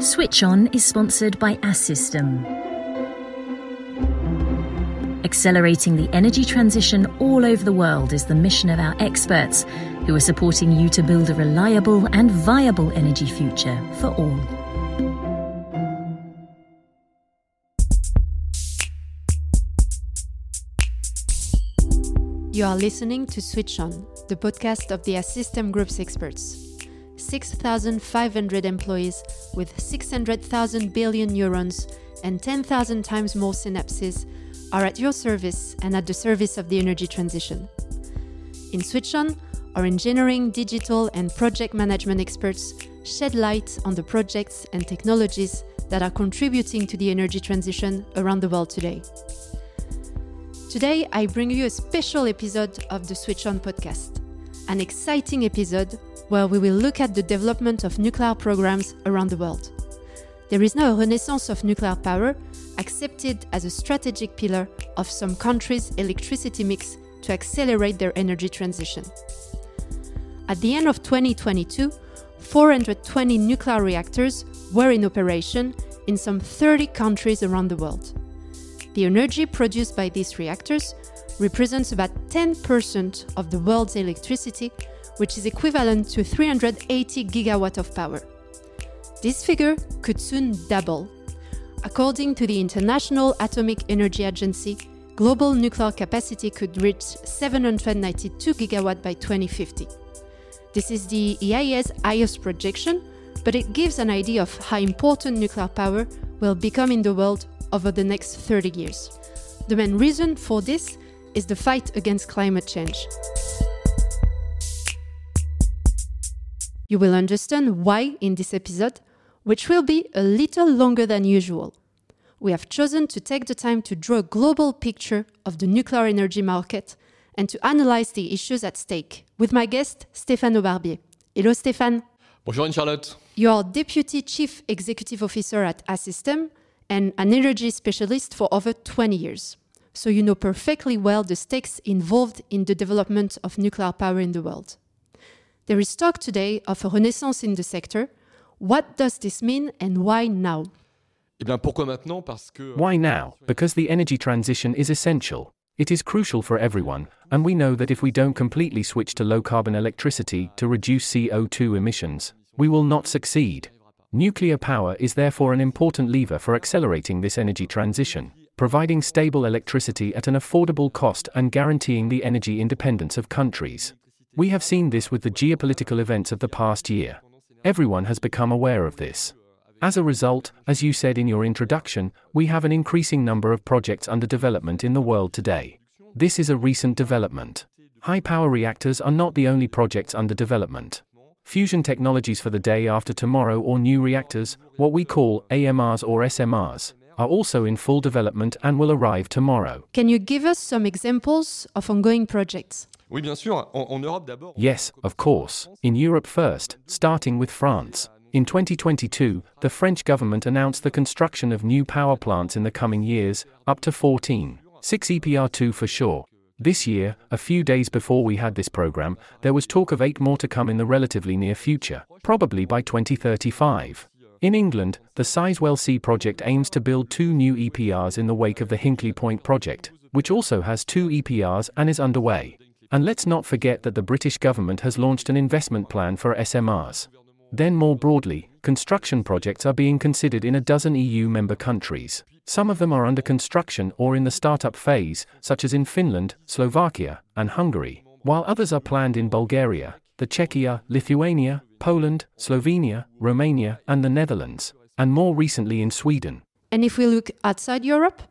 Switch On is sponsored by Assystem. Accelerating the energy transition all over the world is the mission of our experts, who are supporting you to build a reliable and viable energy future for all. You are listening to Switch On, the podcast of the Assystem Group's experts. 6,500 employees with 600,000 billion neurons and 10,000 times more synapses are at your service and at the service of the energy transition. In Switch On, our engineering, digital, and project management experts shed light on the projects and technologies that are contributing to the energy transition around the world today. Today, I bring you a special episode of the Switch On podcast, an exciting episode where we will look at the development of nuclear programs around the world. There is now a renaissance of nuclear power, accepted as a strategic pillar of some countries' electricity mix to accelerate their energy transition. At the end of 2022, 420 nuclear reactors were in operation in some 30 countries around the world. The energy produced by these reactors represents about 10% of the world's electricity which is equivalent to 380 gigawatt of power. This figure could soon double. According to the International Atomic Energy Agency, global nuclear capacity could reach 792 gigawatt by 2050. This is the EIA's highest projection, but it gives an idea of how important nuclear power will become in the world over the next 30 years. The main reason for this is the fight against climate change. You will understand why in this episode, which will be a little longer than usual. We have chosen to take the time to draw a global picture of the nuclear energy market and to analyze the issues at stake with my guest, Stéphane Barbier. Hello, Stéphane. Bonjour, Anne-Charlotte. You are Deputy Chief Executive Officer at Assystem and an energy specialist for over 20 years. So you know perfectly well the stakes involved in the development of nuclear power in the world. There is talk today of a renaissance in the sector. What does this mean and why now? Eh bien, pourquoi maintenant Parce que Why now? Because the energy transition is essential. It is crucial for everyone, and we know that if we don't completely switch to low carbon electricity to reduce CO2 emissions, we will not succeed. Nuclear power is therefore an important lever for accelerating this energy transition, providing stable electricity at an affordable cost and guaranteeing the energy independence of countries. We have seen this with the geopolitical events of the past year. Everyone has become aware of this. As a result, as you said in your introduction, we have an increasing number of projects under development in the world today. This is a recent development. High power reactors are not the only projects under development. Fusion technologies for the day after tomorrow or new reactors, what we call AMRs or SMRs, are also in full development and will arrive tomorrow. Can you give us some examples of ongoing projects? Oui, bien sûr. En, en Europe d'abord. Yes, of course. In Europe first, starting with France. In 2022, the French government announced the construction of new power plants in the coming years, up to 14. 6 EPR2 for sure. This year, a few days before we had this program, there was talk of 8 more to come in the relatively near future, probably by 2035. In England, the Sizewell C project aims to build two new EPRs in the wake of the Hinkley Point project, which also has two EPRs and is underway. And let's not forget that the British government has launched an investment plan for SMRs. Then, more broadly, construction projects are being considered in a dozen EU member countries. Some of them are under construction or in the startup phase, such as in Finland, Slovakia, and Hungary, while others are planned in Bulgaria, the Czechia, Lithuania, Poland, Slovenia, Romania, and the Netherlands, and more recently in Sweden. And if we look outside Europe?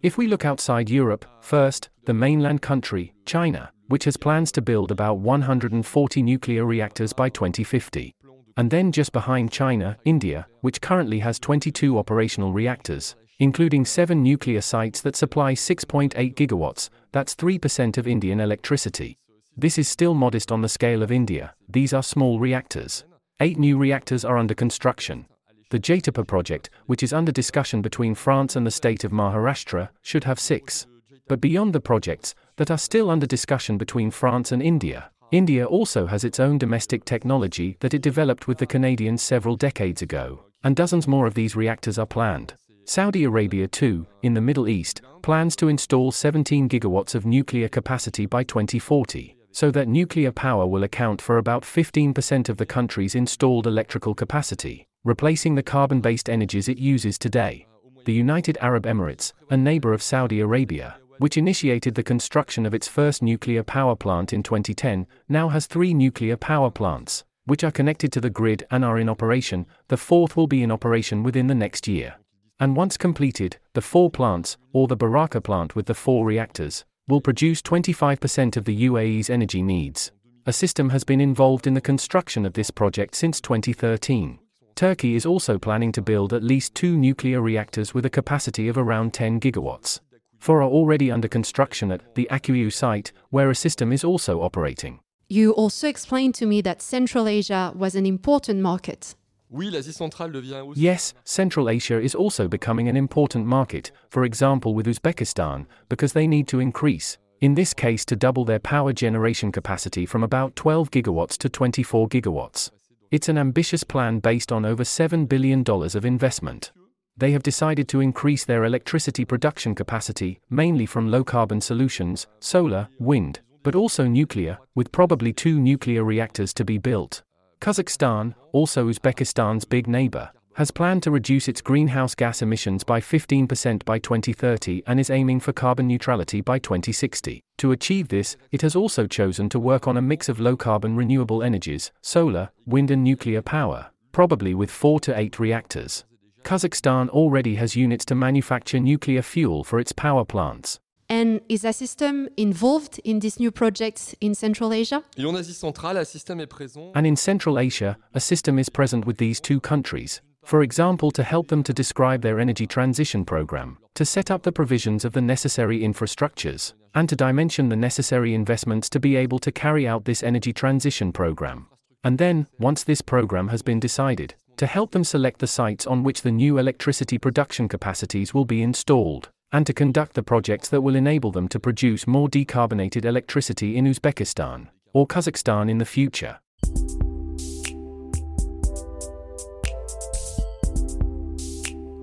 If we look outside Europe, first, the mainland country, China, which has plans to build about 140 nuclear reactors by 2050. And then just behind China, India, which currently has 22 operational reactors, including seven nuclear sites that supply 6.8 gigawatts, that's 3% of Indian electricity. This is still modest on the scale of India, these are small reactors. Eight new reactors are under construction. The Jaitapur project, which is under discussion between France and the state of Maharashtra, should have six. But beyond the projects that are still under discussion between France and India, India also has its own domestic technology that it developed with the Canadians several decades ago, and dozens more of these reactors are planned. Saudi Arabia, too, in the Middle East, plans to install 17 gigawatts of nuclear capacity by 2040, so that nuclear power will account for about 15% of the country's installed electrical capacity, replacing the carbon based energies it uses today. The United Arab Emirates, a neighbor of Saudi Arabia, which initiated the construction of its first nuclear power plant in 2010, now has three nuclear power plants, which are connected to the grid and are in operation. The fourth will be in operation within the next year. And once completed, the four plants, or the Barakah plant with the four reactors, will produce 25% of the UAE's energy needs. Assystem has been involved in the construction of this project since 2013. Turkey is also planning to build at least two nuclear reactors with a capacity of around 10 gigawatts. Four are already under construction at the Akkuyu site, where Assystem is also operating. You also explained to me that Central Asia was an important market. Yes, Central Asia is also becoming an important market, for example with Uzbekistan, because they need to increase, in this case to double their power generation capacity from about 12 gigawatts to 24 gigawatts. It's an ambitious plan based on over $7 billion of investment they have decided to increase their electricity production capacity, mainly from low carbon solutions, solar, wind, but also nuclear, with probably two nuclear reactors to be built. Kazakhstan, also Uzbekistan's big neighbor, has planned to reduce its greenhouse gas emissions by 15% by 2030 and is aiming for carbon neutrality by 2060. To achieve this, it has also chosen to work on a mix of low carbon renewable energies, solar, wind, and nuclear power, probably with 4 to 8 reactors. Kazakhstan already has units to manufacture nuclear fuel for its power plants. And is Assystem involved in these new projects in Central Asia? And in Central Asia, Assystem is present with these two countries. For example, to help them to describe their energy transition program, to set up the provisions of the necessary infrastructures, and to dimension the necessary investments to be able to carry out this energy transition program. And then, once this program has been decided, to help them select the sites on which the new electricity production capacities will be installed, and to conduct the projects that will enable them to produce more decarbonated electricity in Uzbekistan or Kazakhstan in the future.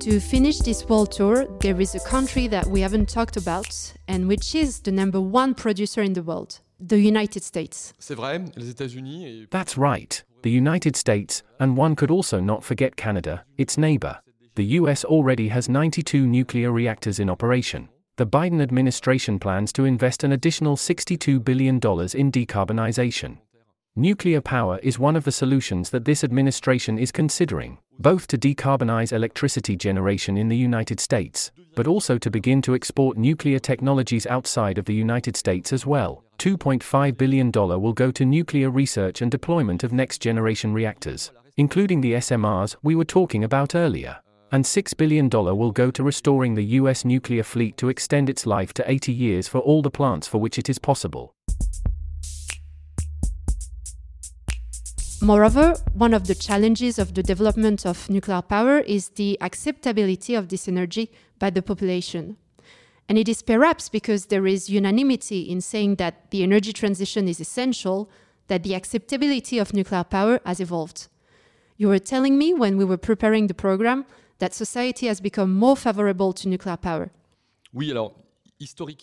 To finish this world tour, there is a country that we haven't talked about, and which is the number one producer in the world the United States. That's right the United States, and one could also not forget Canada, its neighbor. The US already has 92 nuclear reactors in operation. The Biden administration plans to invest an additional $62 billion in decarbonization. Nuclear power is one of the solutions that this administration is considering, both to decarbonize electricity generation in the United States, but also to begin to export nuclear technologies outside of the United States as well. $2.5 billion will go to nuclear research and deployment of next generation reactors, including the SMRs we were talking about earlier. And $6 billion will go to restoring the US nuclear fleet to extend its life to 80 years for all the plants for which it is possible. Moreover, one of the challenges of the development of nuclear power is the acceptability of this energy by the population. And it is perhaps because there is unanimity in saying that the energy transition is essential that the acceptability of nuclear power has evolved. You were telling me when we were preparing the program that society has become more favorable to nuclear power.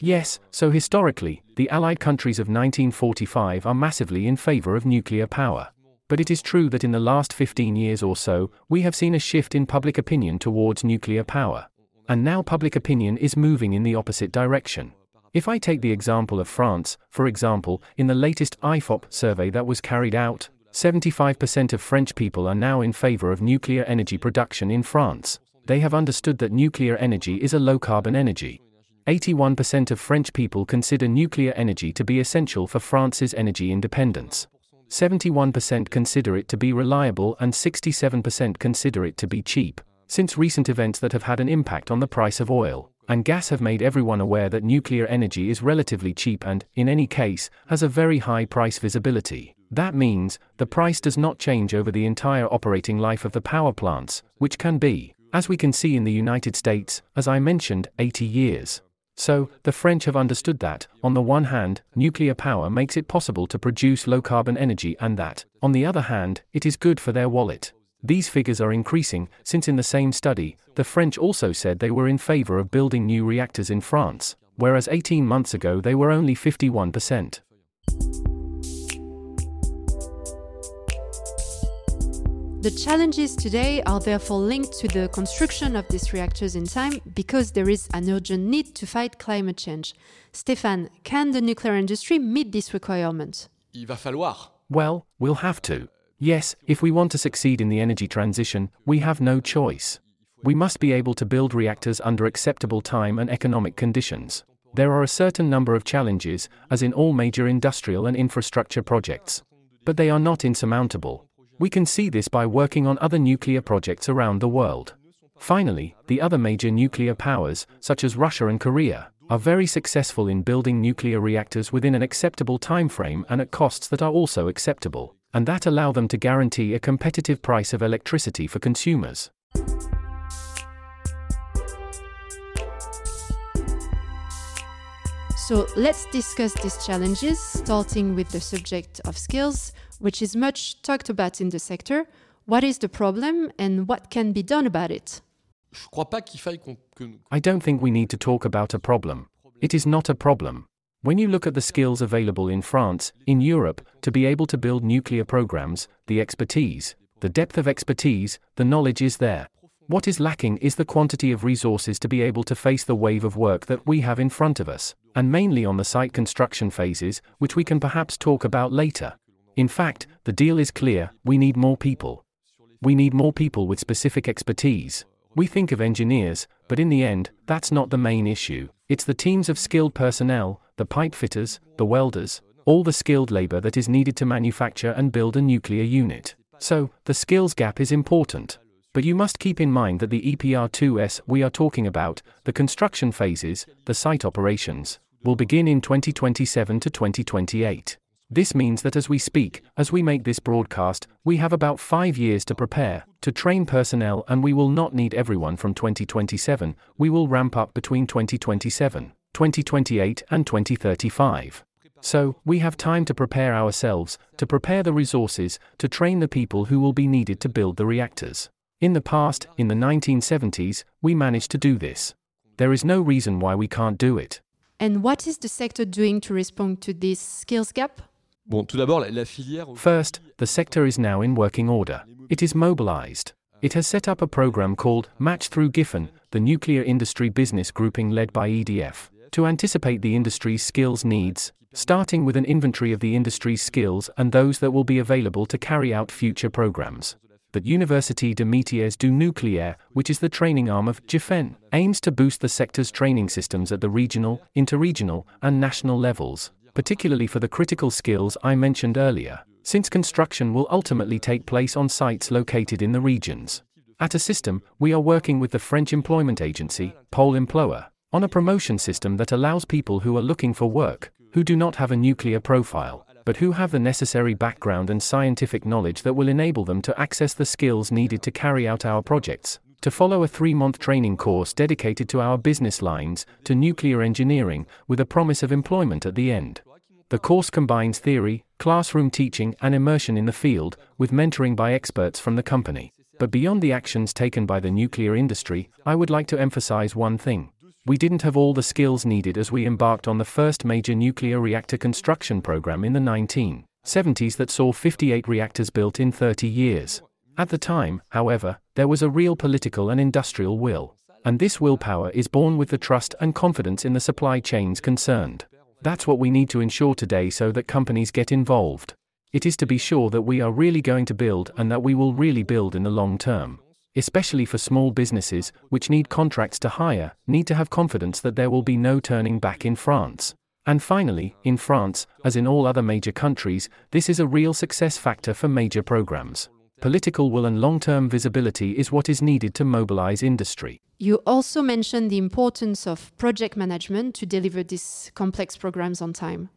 Yes, so historically, the Allied countries of 1945 are massively in favor of nuclear power. But it is true that in the last 15 years or so, we have seen a shift in public opinion towards nuclear power. And now public opinion is moving in the opposite direction. If I take the example of France, for example, in the latest IFOP survey that was carried out, 75% of French people are now in favor of nuclear energy production in France. They have understood that nuclear energy is a low carbon energy. 81% of French people consider nuclear energy to be essential for France's energy independence. 71% consider it to be reliable and 67% consider it to be cheap since recent events that have had an impact on the price of oil and gas have made everyone aware that nuclear energy is relatively cheap and, in any case, has a very high price visibility. That means, the price does not change over the entire operating life of the power plants, which can be, as we can see in the United States, as I mentioned, 80 years. So, the French have understood that, on the one hand, nuclear power makes it possible to produce low carbon energy, and that, on the other hand, it is good for their wallet. These figures are increasing, since in the same study, the French also said they were in favor of building new reactors in France, whereas 18 months ago they were only 51%. The challenges today are therefore linked to the construction of these reactors in time because there is an urgent need to fight climate change. Stéphane, can the nuclear industry meet this requirement? Il va falloir. Well, we'll have to. Yes, if we want to succeed in the energy transition, we have no choice. We must be able to build reactors under acceptable time and economic conditions. There are a certain number of challenges, as in all major industrial and infrastructure projects. But they are not insurmountable. We can see this by working on other nuclear projects around the world. Finally, the other major nuclear powers, such as Russia and Korea, are very successful in building nuclear reactors within an acceptable time frame and at costs that are also acceptable, and that allow them to guarantee a competitive price of electricity for consumers. So let's discuss these challenges, starting with the subject of skills, which is much talked about in the sector. What is the problem and what can be done about it? I don't think we need to talk about a problem. It is not a problem. When you look at the skills available in France, in Europe, to be able to build nuclear programs, the expertise, the depth of expertise, the knowledge is there. What is lacking is the quantity of resources to be able to face the wave of work that we have in front of us, and mainly on the site construction phases, which we can perhaps talk about later. In fact, the deal is clear we need more people. We need more people with specific expertise. We think of engineers, but in the end, that's not the main issue. It's the teams of skilled personnel, the pipe fitters, the welders, all the skilled labor that is needed to manufacture and build a nuclear unit. So, the skills gap is important. But you must keep in mind that the EPR2S we are talking about, the construction phases, the site operations, will begin in 2027 to 2028. This means that as we speak, as we make this broadcast, we have about five years to prepare, to train personnel, and we will not need everyone from 2027, we will ramp up between 2027, 2028, and 2035. So, we have time to prepare ourselves, to prepare the resources, to train the people who will be needed to build the reactors. In the past, in the 1970s, we managed to do this. There is no reason why we can't do it. And what is the sector doing to respond to this skills gap? First, the sector is now in working order. It is mobilized. It has set up a program called Match Through GIFEN, the nuclear industry business grouping led by EDF, to anticipate the industry's skills needs, starting with an inventory of the industry's skills and those that will be available to carry out future programs The Université de Métiers du Nucléaire, which is the training arm of GIFEN, aims to boost the sector's training systems at the regional, interregional, and national levels, particularly for the critical skills I mentioned earlier, since construction will ultimately take place on sites located in the regions. At Assystem, we are working with the French employment agency, Pôle Emploi, on a promotion system that allows people who are looking for work, who do not have a nuclear profile, but who have the necessary background and scientific knowledge that will enable them to access the skills needed to carry out our projects, to follow a three month training course dedicated to our business lines, to nuclear engineering, with a promise of employment at the end. The course combines theory, classroom teaching, and immersion in the field, with mentoring by experts from the company. But beyond the actions taken by the nuclear industry, I would like to emphasize one thing we didn't have all the skills needed as we embarked on the first major nuclear reactor construction program in the 1970s that saw 58 reactors built in 30 years. At the time, however, there was a real political and industrial will. And this willpower is born with the trust and confidence in the supply chains concerned. That's what we need to ensure today so that companies get involved. It is to be sure that we are really going to build and that we will really build in the long term especially for small businesses, which need contracts to hire, need to have confidence that there will be no turning back in France. And finally, in France, as in all other major countries, this is a real success factor for major programs. Political will and long term visibility is what is needed to mobilize industry. You also mentioned the importance of project management to deliver these complex programs on time.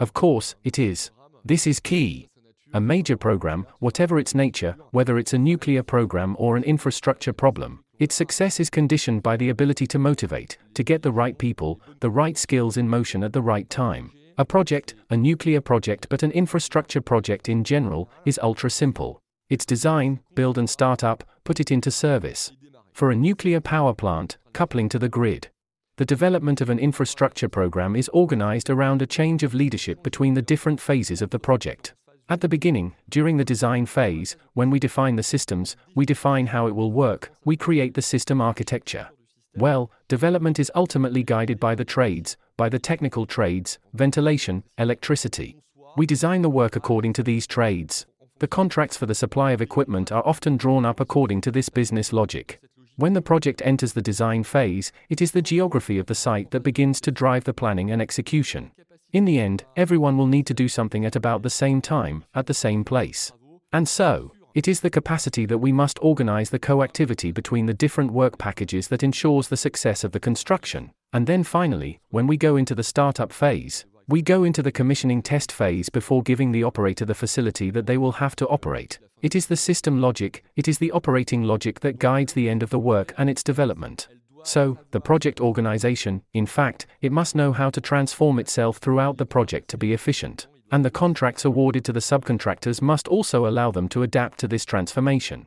Of course, it is. This is key. A major program, whatever its nature, whether it's a nuclear program or an infrastructure problem, Its success is conditioned by the ability to motivate, to get the right people, the right skills in motion at the right time. A project, a nuclear project, but an infrastructure project in general, is ultra simple. It's design, build and start up, put it into service. For a nuclear power plant, coupling to the grid. The development of an infrastructure program is organized around a change of leadership between the different phases of the project. At the beginning, during the design phase, when we define the systems, we define how it will work, we create the system architecture. Well, development is ultimately guided by the trades, by the technical trades, ventilation, electricity. We design the work according to these trades. The contracts for the supply of equipment are often drawn up according to this business logic. When the project enters the design phase, it is the geography of the site that begins to drive the planning and execution. In the end, everyone will need to do something at about the same time, at the same place. And so, it is the capacity that we must organize the coactivity between the different work packages that ensures the success of the construction. And then finally, when we go into the startup phase, we go into the commissioning test phase before giving the operator the facility that they will have to operate. It is the system logic, it is the operating logic that guides the end of the work and its development. So, the project organization, in fact, it must know how to transform itself throughout the project to be efficient. And the contracts awarded to the subcontractors must also allow them to adapt to this transformation.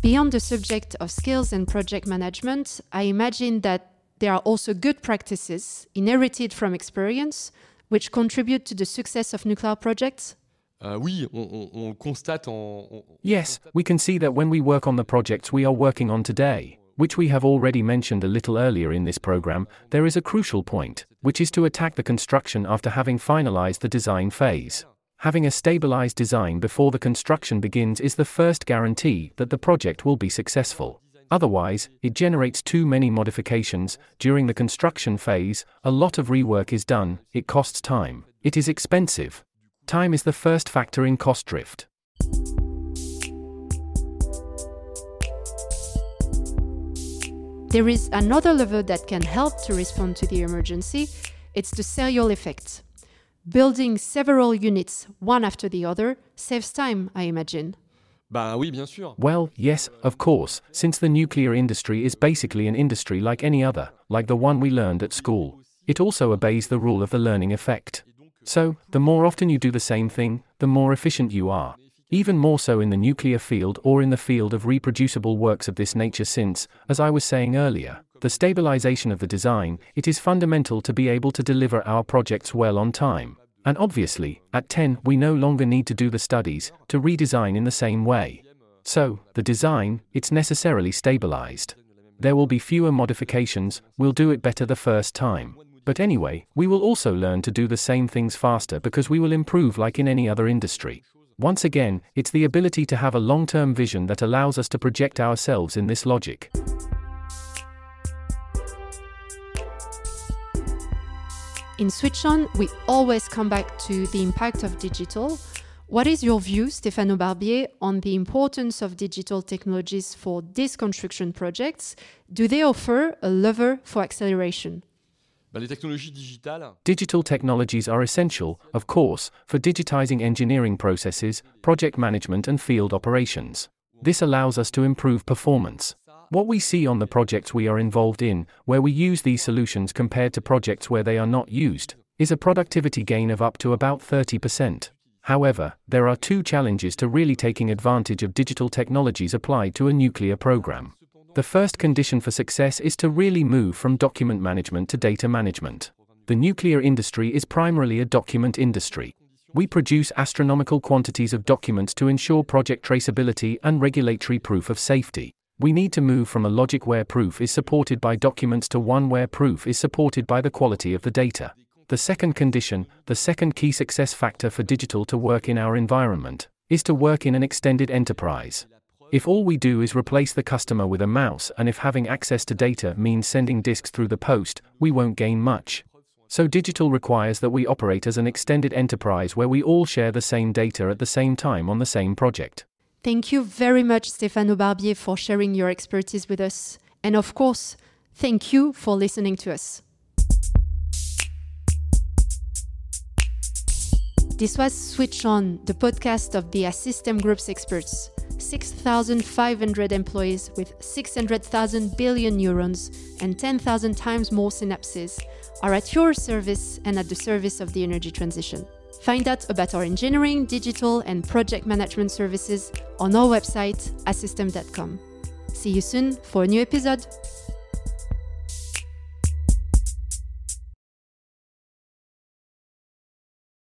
Beyond the subject of skills and project management, I imagine that there are also good practices inherited from experience which contribute to the success of nuclear projects. Ah oui, on, on, constate en, on... Yes, we can see that when we work on the projects we are working on today, which we have already mentioned a little earlier in this program, there is a crucial point, which is to attack the construction after having finalized the design phase. Having a stabilized design before the construction begins is the first guarantee that the project will be successful. Otherwise, it generates too many modifications. During the construction phase, a lot of rework is done, it costs time, it is expensive, Time is the first factor in cost drift. There is another lever that can help to respond to the emergency. It's the serial effect. Building several units one after the other saves time, I imagine. Bah oui, bien sûr. Well, yes, of course, since the nuclear industry is basically an industry like any other, like the one we learned at school. It also obeys the rule of the learning effect. So, the more often you do the same thing, the more efficient you are. Even more so in the nuclear field or in the field of reproducible works of this nature, since, as I was saying earlier, the stabilization of the design, it is fundamental to be able to deliver our projects well on time. And obviously, at 10, we no longer need to do the studies to redesign in the same way. So, the design, it's necessarily stabilized. There will be fewer modifications, we'll do it better the first time. But anyway, we will also learn to do the same things faster because we will improve like in any other industry. Once again, it's the ability to have a long term vision that allows us to project ourselves in this logic. In Switch On, we always come back to the impact of digital. What is your view, Stéphane Barbier, on the importance of digital technologies for these construction projects? Do they offer a lever for acceleration? Digital technologies are essential, of course, for digitizing engineering processes, project management, and field operations. This allows us to improve performance. What we see on the projects we are involved in, where we use these solutions compared to projects where they are not used, is a productivity gain of up to about 30%. However, there are two challenges to really taking advantage of digital technologies applied to a nuclear program. The first condition for success is to really move from document management to data management. The nuclear industry is primarily a document industry. We produce astronomical quantities of documents to ensure project traceability and regulatory proof of safety. We need to move from a logic where proof is supported by documents to one where proof is supported by the quality of the data. The second condition, the second key success factor for digital to work in our environment, is to work in an extended enterprise. If all we do is replace the customer with a mouse and if having access to data means sending disks through the post, we won't gain much. So digital requires that we operate as an extended enterprise where we all share the same data at the same time on the same project. Thank you very much, Stéphane Barbier, for sharing your expertise with us. And of course, thank you for listening to us. This was Switch On, the podcast of the Assystem Group's experts. 6,500 employees with 600,000 billion neurons and 10,000 times more synapses are at your service and at the service of the energy transition. Find out about our engineering, digital, and project management services on our website, assystem.com. See you soon for a new episode.